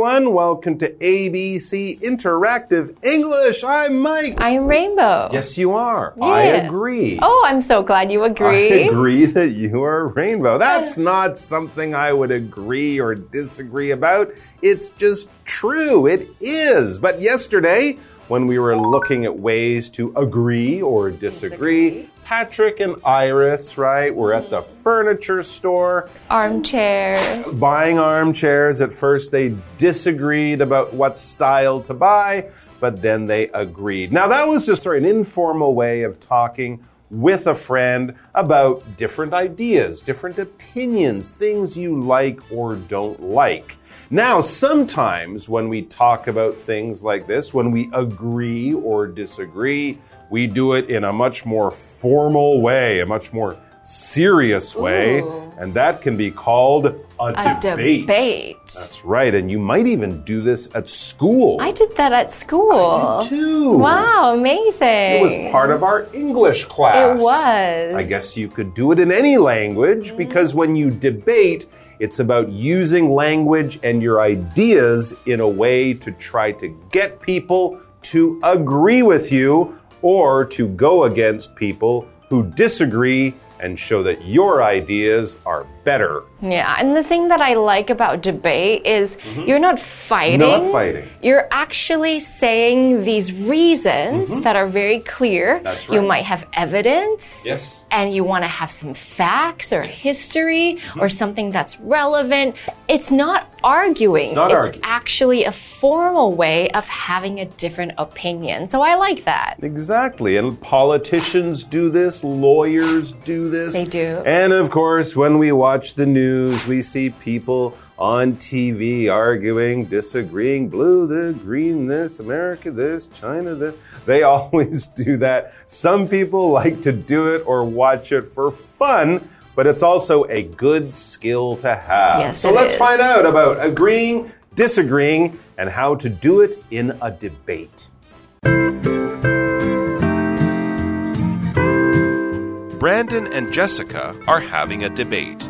everyone. Welcome to ABC Interactive English. I'm Mike. I'm Rainbow. Yes, you are. I agree. Oh, I'm so glad you agree. I agree. agree that you are rainbow. That's not something I would agree or disagree about. It's just true. It is. But yesterday, when we were looking at ways to agree or disagree, Disagree. Patrick and Iris, right, We're at the furniture store Armchairs. buying armchairs. At first, they disagreed about what style to buy, but then they agreed. Now, that was just an informal way of talking with a friend about different ideas, different opinions, things you like or don't like. Now, sometimes when we talk about things like this, when we agree or disagree, we do it in a much more formal way, a much more serious way, Ooh. and that can be called a, A debate. debate. That's right, and you might even do this at school. I did that at school. too. Wow, amazing. It was part of our English class. It was. I guess you could do it in any language mm. because when you debate, it's about using language and your ideas in a way to try to get people to agree with you or to go against people who disagree and show that your ideas are better. Yeah, and the thing that I like about debate is mm-hmm. you're not fighting. Not fighting. You're actually saying these reasons mm-hmm. that are very clear. That's You might have evidence. Yes. And you want to have some facts or history or mm-hmm. something that's relevant, it's not arguing. It's not arguing. actually a formal way of having a different opinion. So I like that. Exactly. And politicians do this, lawyers do this. They do. And of course, when we watch the news, we see people on TV arguing, disagreeing, blue the green this, America this, China this. They always do that. Some people like to do it or watch it for fun. But it's also a good skill to have. Yes, so it let's is. find out about agreeing, disagreeing, and how to do it in a debate. Brandon and Jessica are having a debate.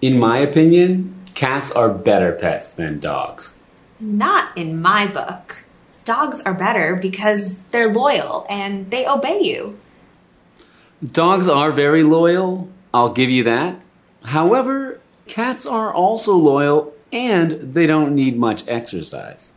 In my opinion, cats are better pets than dogs. Not in my book. Dogs are better because they're loyal and they obey you. Dogs are very loyal, I'll give you that. However, cats are also loyal and they don't need much exercise.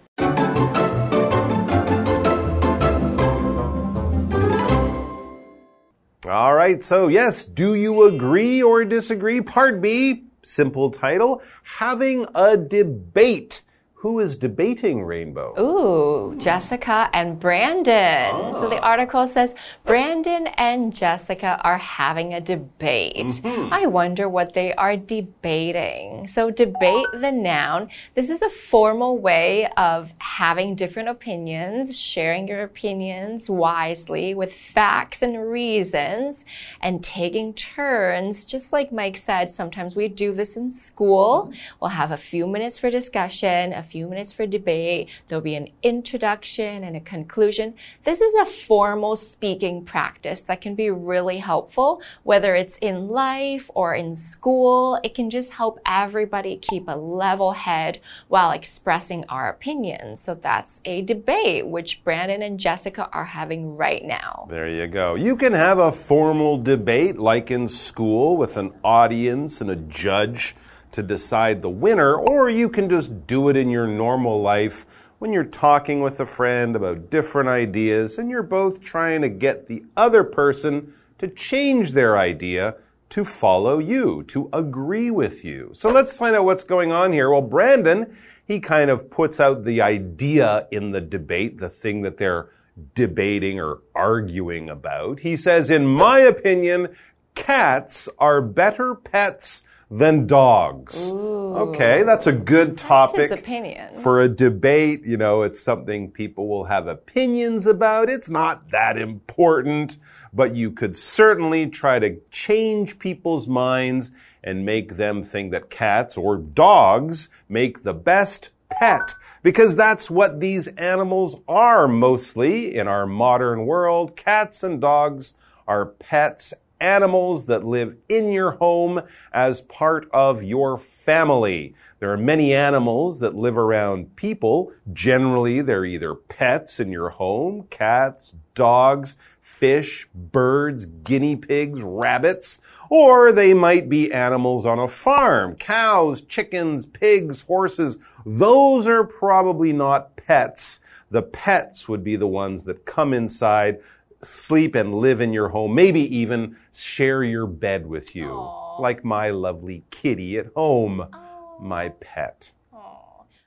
All right, so yes, do you agree or disagree? Part B, simple title, having a debate. Who is debating Rainbow? Ooh, Jessica and Brandon. So the ah. article says Brandon and Jessica are having a debate. Mm-hmm. I wonder what they are debating. So, debate the noun. This is a formal way of having different opinions, sharing your opinions wisely with facts and reasons, and taking turns. Just like Mike said, sometimes we do this in school. We'll have a few minutes for discussion, a few minutes for debate. There'll be an introduction and a conclusion. This is a formal speaking practice that can be really helpful, whether it's in life or in school. It can just help everybody keep a level head while expressing our opinions. So that's a debate, which Brandon and Jessica are having right now. There you go. You can have a formal debate like in school with an audience and a judge to decide the winner, or you can just do it in your normal life when you're talking with a friend about different ideas and you're both trying to get the other person to change their idea to follow you, to agree with you. So let's find out what's going on here. Well, Brandon, he kind of puts out the idea in the debate, the thing that they're debating or arguing about. He says, in my opinion, cats are better pets than dogs. Okay, that's a good topic. his opinion. For a debate, you know, it's something people will have opinions about. It's not that important, but you could certainly try to change people's minds and make them think that cats or dogs make the best pet. Because that's what these animals are mostly in our modern world. Cats and dogs are pets animals that live in your home as part of your family. There are many animals that live around people. Generally, they're either pets in your home, cats, dogs, fish, birds, guinea pigs, rabbits, or they might be animals on a farm. Cows, chickens, pigs, horses. Those are probably not pets. The pets would be the ones that come inside, sleep and live in your home, maybe even share your bed with you, like my lovely kitty at home, my pet.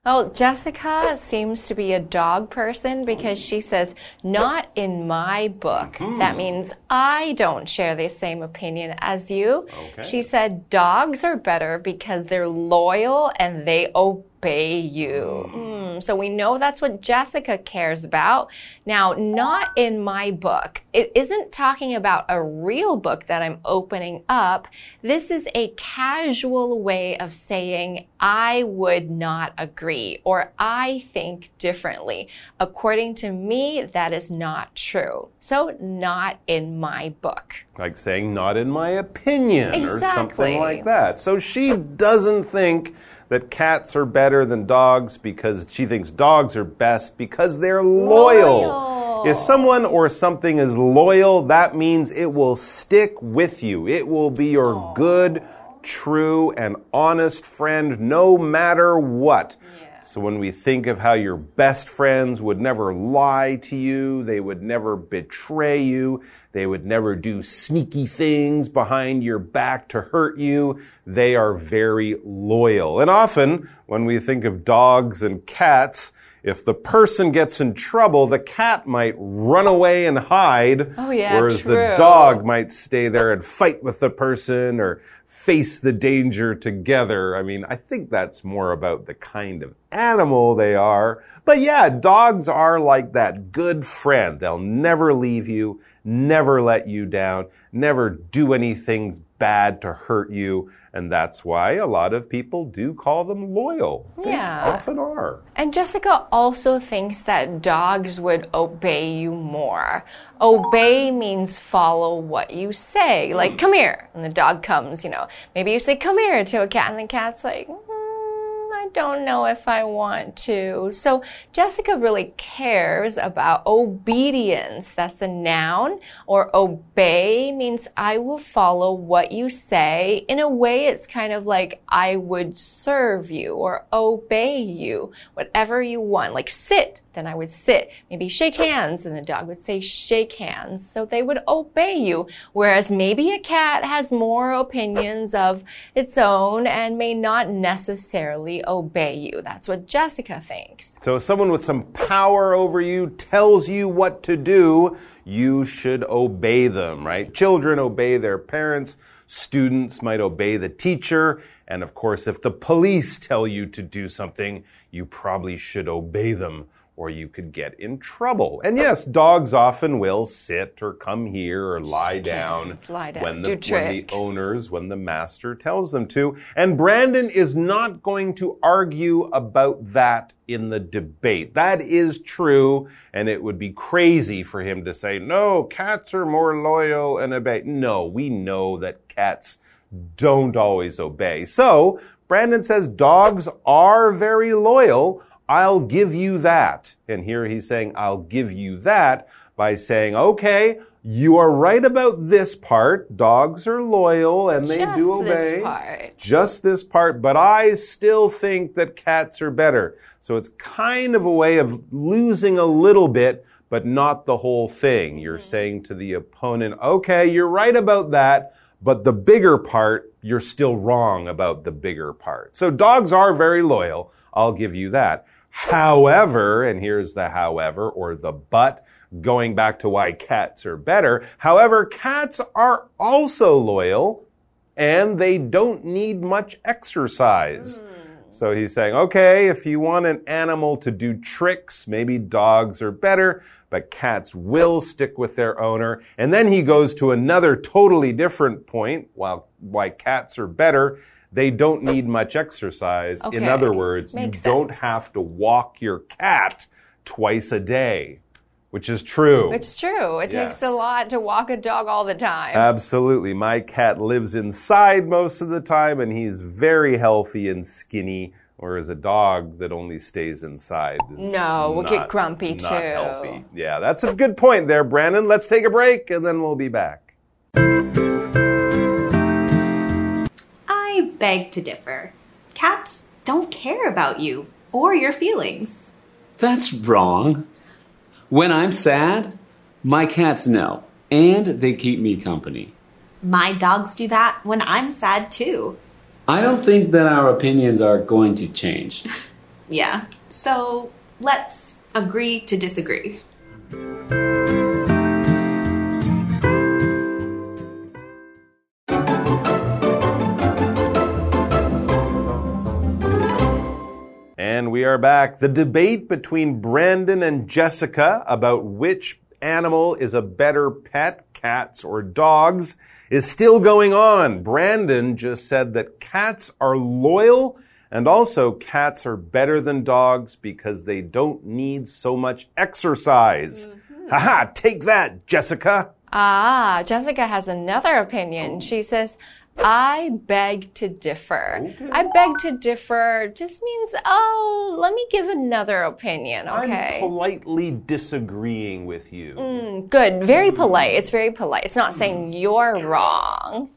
Well, Jessica seems to be a dog person because she says, not in my book. That hmm. means I don't share the same opinion as you. Okay. She said, dogs are better because they're loyal and they obey you. Hmm, so we know that's what Jessica cares about. Now, not in my book. It isn't talking about a real book that I'm opening up. This is a casual way of saying, I would not agree or I think differently. According to me, that is not true. So, not in my book. Like saying, not in my opinion, or something like that. So she doesn't think that cats are better than dogs because she thinks dogs are best because they're loyal. Loyal. If someone or something is loyal, that means it will stick with you. It will be your good, true, and honest friend no matter what. So when we think of how your best friends would never lie to you, they would never betray you, they would never do sneaky things behind your back to hurt you, they are very loyal. And often when we think of dogs and cats, if the person gets in trouble, the cat might run away and hide, Oh, yeah, whereas the dog might stay there and fight with the person or face the danger together. I mean, I think that's more about the kind of animal they are. But yeah, dogs are like that good friend. They'll never leave you, never let you down, never do anything bad to hurt you. And that's why a lot of people do call them loyal. They Yeah. often are. And Jessica also thinks that dogs would obey you more. Obey means follow what you say. Like, come here. And the dog comes, you know. Maybe you say, come here to a cat, and the cat's like, "Mm, I don't know if I want to. So Jessica really cares about obedience. That's the noun. Or obey means I will follow what you say. In a way, it's kind of like I would serve you or obey you, whatever you want. Like sit, then I would sit. Maybe shake hands, and the dog would say shake hands. So they would obey you. Whereas maybe a cat has more opinions of its own and may not necessarily obey you. That's what Jessica thinks. So, if someone with some power over you tells you what to do, you should obey them, right? Children obey their parents, students might obey the teacher, and of course, if the police tell you to do something, you probably should obey them. Or you could get in trouble. And yes, dogs often will sit or come here or lie down, lie down, when the, when the owners when the master tells them to. And Brandon is not going to argue about that in the debate. That is true, and it would be crazy for him to say, no, cats are more loyal and obey. No, we know that cats don't always obey. So, Brandon says dogs are very loyal. I'll give you that. And here he's saying, I'll give you that by saying, okay, you are right about this part. Dogs are loyal and they Just do this obey. part. Just this part, but I still think that cats are better. So it's kind of a way of losing a little bit, but not the whole thing. You're hmm. saying to the opponent, okay, you're right about that, but the bigger part, you're still wrong about the bigger part. So dogs are very loyal. I'll give you that. However, and here's the however or the but, going back to why cats are better. However, cats are also loyal and they don't need much exercise. Hmm. So he's saying, okay, if you want an animal to do tricks, maybe dogs are better, but cats will stick with their owner. And then he goes to another totally different point, while why cats are better. They don't need much exercise. In other words, Makes you don't have to walk your cat twice a day which is true. It's true. It takes a lot to walk a dog all the time. Absolutely. My cat lives inside most of the time and he's very healthy and skinny, whereas a dog that only stays inside is No, will get grumpy not too. healthy. Yeah, that's a good point there, Brandon. Let's take a break and then we'll be back. I beg to differ. Cats don't care about you or your feelings. That's wrong. When I'm sad, my cats know, and they keep me company. My dogs do that when I'm sad too. I don't think that our opinions are going to change. Yeah, so let's agree to disagree. We are back. The debate between Brandon and Jessica about which animal is a better pet, cats or dogs, is still going on. Brandon just said that cats are loyal and also cats are better than dogs because they don't need so much exercise. Haha, take that, Jessica. Ah, Jessica has another opinion. She says, I beg to differ. I beg to differ just means, oh, let me give another opinion, okay? I'm politely disagreeing with you. Mm, Good, very hmm. polite. It's very polite. It's not hmm. saying you're wrong.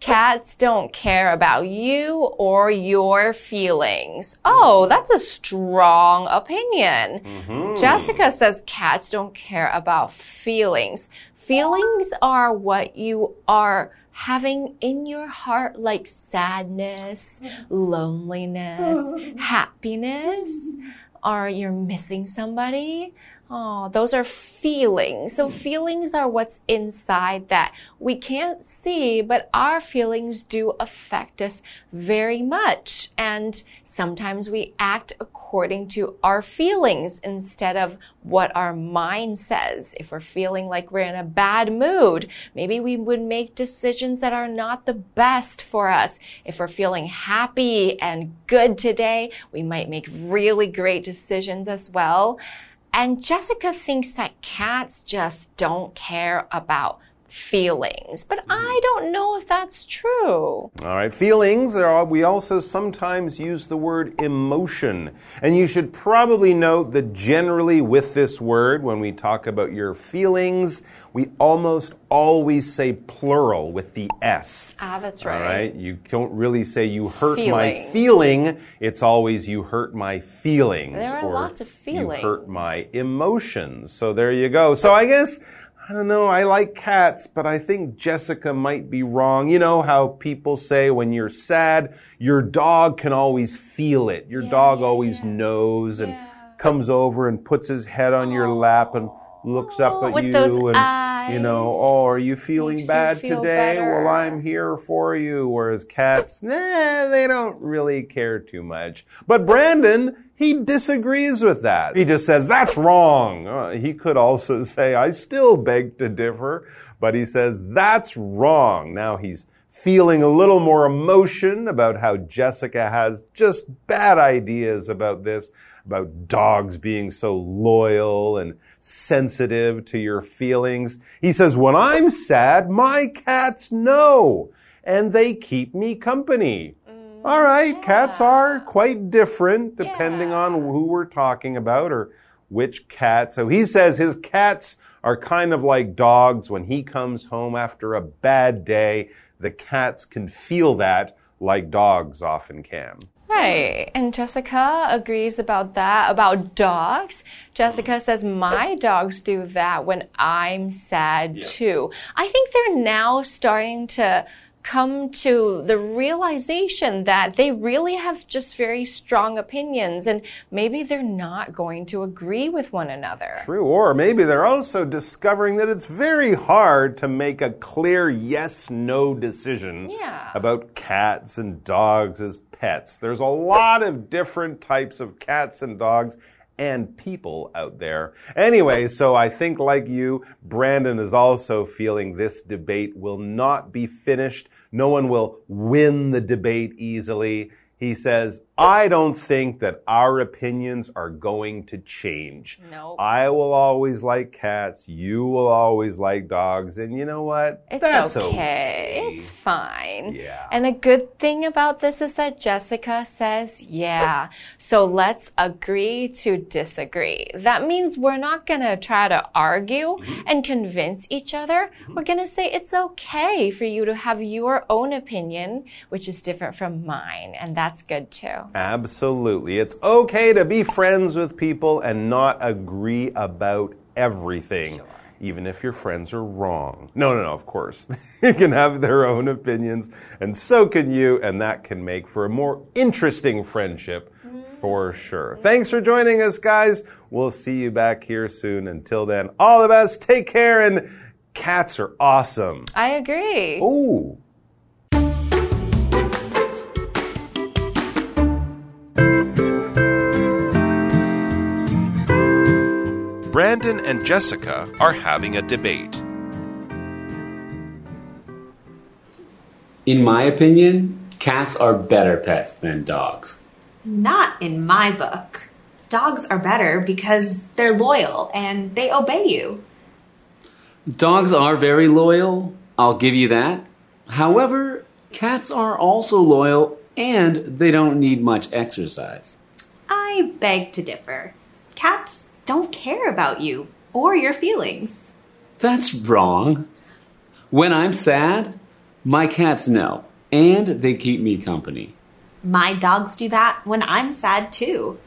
Cats don't care about you or your feelings. Oh, hmm. that's a strong opinion. Mm-hmm. Jessica says cats don't care about feelings. Feelings are what you are having in your heart, like sadness, loneliness, happiness, or you're missing somebody. Oh, those are feelings. So feelings are what's inside that we can't see, but our feelings do affect us very much. And sometimes we act according to our feelings instead of what our mind says. If we're feeling like we're in a bad mood, maybe we would make decisions that are not the best for us. If we're feeling happy and good today, we might make really great decisions as well. And Jessica thinks that cats just don't care about feelings, but I don't know if that's true. All right, feelings. Are, we also sometimes use the word emotion. And you should probably note that generally with this word, when we talk about your feelings, we almost always say plural with the S. Ah, that's right. All right. you don't really say you hurt my Feeling. feeling. It's always you hurt my feelings. There are or lots of You hurt my emotions. So there you go. So I guess, I don't know, I like cats, but I think Jessica might be wrong. You know how people say when you're sad, your dog can always feel it. Your dog yeah, always yeah. knows and Yeah. comes over and puts his head on your lap and looks up oh, at with you those and you know, oh, are you feeling Makes you bad feel today? better. Well, I'm here for you. Whereas cats, nah, they don't really care too much. But Brandon, he disagrees with that. He just says, that's wrong. Uh, he could also say, I still beg to differ, but he says, that's wrong. Now he's feeling a little more emotion about how Jessica has just bad ideas about this, about dogs being so loyal and sensitive to your feelings. He says, when I'm sad, my cats know and they keep me company. Mm. All right, cats are quite different depending Yeah. on who we're talking about or which cat. So he says his cats are kind of like dogs. When he comes home after a bad day, the cats can feel that like dogs often can. Right. And Jessica agrees about that, about dogs. Jessica says, My dogs do that when I'm sad too. I think they're now starting to come to the realization that they really have just very strong opinions and maybe they're not going to agree with one another. True. Or maybe they're also discovering that it's very hard to make a clear yes no decision Yeah. about cats and dogs as pets. There's a lot of different types of cats and dogs and people out there. Anyway, so I think like you, Brandon is also feeling this debate will not be finished. No one will win the debate easily. He says, I don't think that our opinions are going to change. Nope. I will always like cats. You will always like dogs. And you know what? It's That's okay. It's fine. Yeah. And a good thing about this is that Jessica says, yeah. So let's agree to disagree. That means we're not going to try to argue mm-hmm. and convince each other. Mm-hmm. We're going to say it's okay for you to have your own opinion, which is different from mine. And that's good too. Absolutely. It's okay to be friends with people and not agree about everything. Even if your friends are wrong. No, no, no, of course. they can have their own opinions, and so can you, and that can make for a more interesting friendship for mm-hmm. sure. Thanks for joining us, guys. We'll see you back here soon. Until then, all the best. Take care, and cats are awesome. I agree. Ooh. Brandon and Jessica are having a debate. In my opinion, cats are better pets than dogs. Not in my book. Dogs are better because they're loyal and they obey you. Dogs are very loyal, I'll give you that. However, cats are also loyal and they don't need much exercise. I beg to differ. Cats don't care about you or your feelings. That's wrong. When I'm sad, my cats know, and they keep me company. My dogs do that when I'm sad too.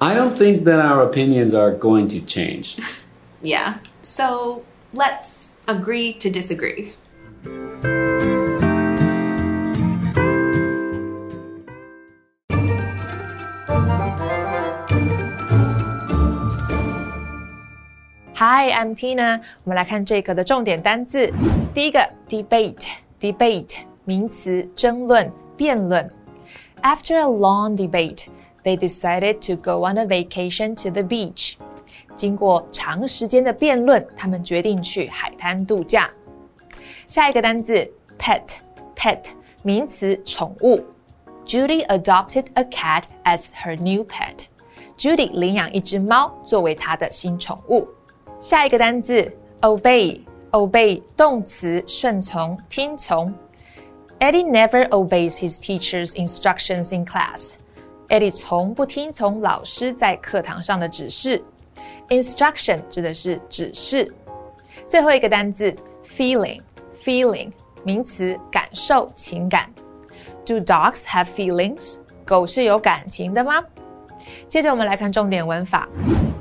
I don't think that our opinions are going to change. Yeah. So let's agree to disagree. Hi, I'm Tina。我们来看这个的重点单字。第一个，debate，debate，名词，争论、辩论。After a long debate, they decided to go on a vacation to the beach. 经过长时间的辩论，他们决定去海滩度假。下一个单字，pet，pet，名词，宠物。Judy adopted a cat as her new pet. Judy 领养一只猫作为她的新宠物。 下一个单字，obey，obey 动词，顺从、听从。Eddie never obeys his teacher's instructions in class. Eddie 从不听从老师在课堂上的指示。Instruction 指的是指示。最后一个单字，feeling，feeling 名词，感受、情感。Do dogs have feelings？狗是有感情的吗？接着我们来看重点文法。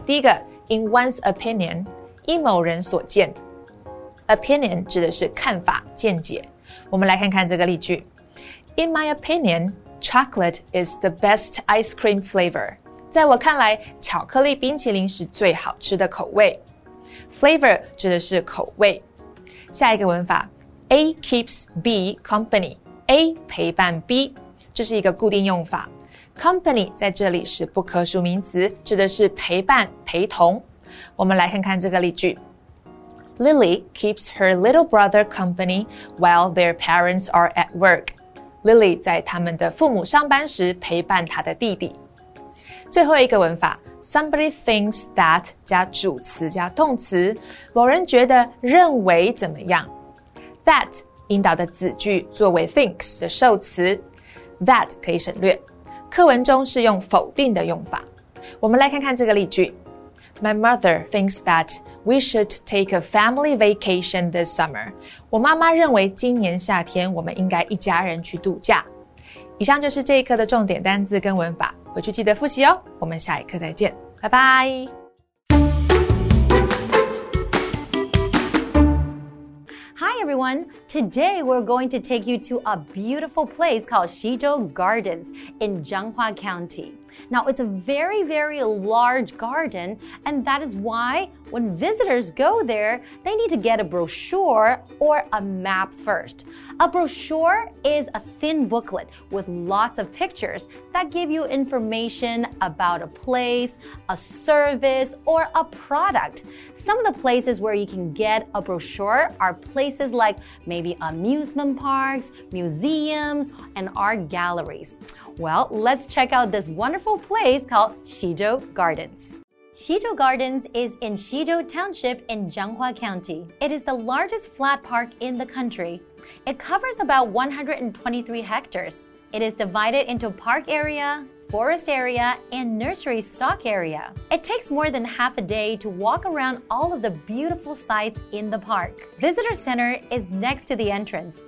第一个 ，in one's opinion，依某人所见。Opinion 指的是看法、见解。我们来看看这个例句：In my opinion, chocolate is the best ice cream flavor. 在我看来，巧克力冰淇淋是最好吃的口味。Flavor 指的是口味。下一个文法，A keeps B company。A 陪伴 B，这是一个固定用法。 Company 在这里是不可数名词，指的是陪伴、陪同。我们来看看这个例句：Lily keeps her little brother company while their parents are at work. Lily 在他们的父母上班时陪伴她的弟弟。最后一个文法，somebody thinks that 加主词加动词，某人觉得、认为怎么样？That 引导的子句作为 thinks 的受词，that 可以省略。 课文中是用否定的用法。我们来看看这个例句：My mother thinks that we should take a family vacation this summer。我妈妈认为今年夏天我们应该一家人去度假。以上就是这一课的重点单字跟文法，回去记得复习哦。我们下一课再见，拜拜。Everyone! Today we're going to take you to a beautiful place called Xizhou Gardens in Changhua County. Now it's a very, very large garden, and that is why when visitors go there, they need to get a brochure or a map first. A brochure is a thin booklet with lots of pictures that give you information about a place, a service, or a product. Some of the places where you can get a brochure are places like maybe amusement parks, museums, and art galleries. Well, let's check out this wonderful place called Xizhou Gardens. Xizhou Gardens is in Xizhou Township in Changhua County. It is the largest flat park in the country. It covers about 123 hectares. It is divided into park area, forest area, and nursery stock area. It takes more than half a day to walk around all of the beautiful sites in the park. Visitor Center is next to the entrance.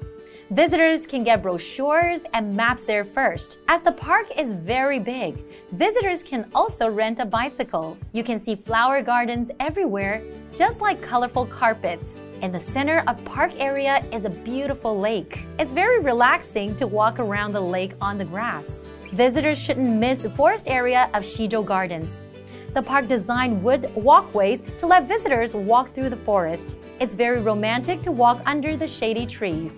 Visitors can get brochures and maps there first. As the park is very big, visitors can also rent a bicycle. You can see flower gardens everywhere, just like colorful carpets. In the center of park area is a beautiful lake. It's very relaxing to walk around the lake on the grass. Visitors shouldn't miss the forest area of Xizhou Gardens. The park designed wood walkways to let visitors walk through the forest. It's very romantic to walk under the shady trees.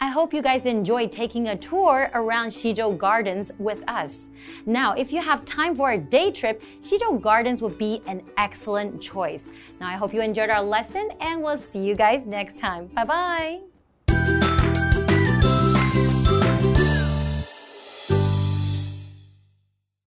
I hope you guys enjoyed taking a tour around Xizhou Gardens with us. Now, if you have time for a day trip, Xizhou Gardens would be an excellent choice. Now, I hope you enjoyed our lesson and we'll see you guys next time. Bye bye.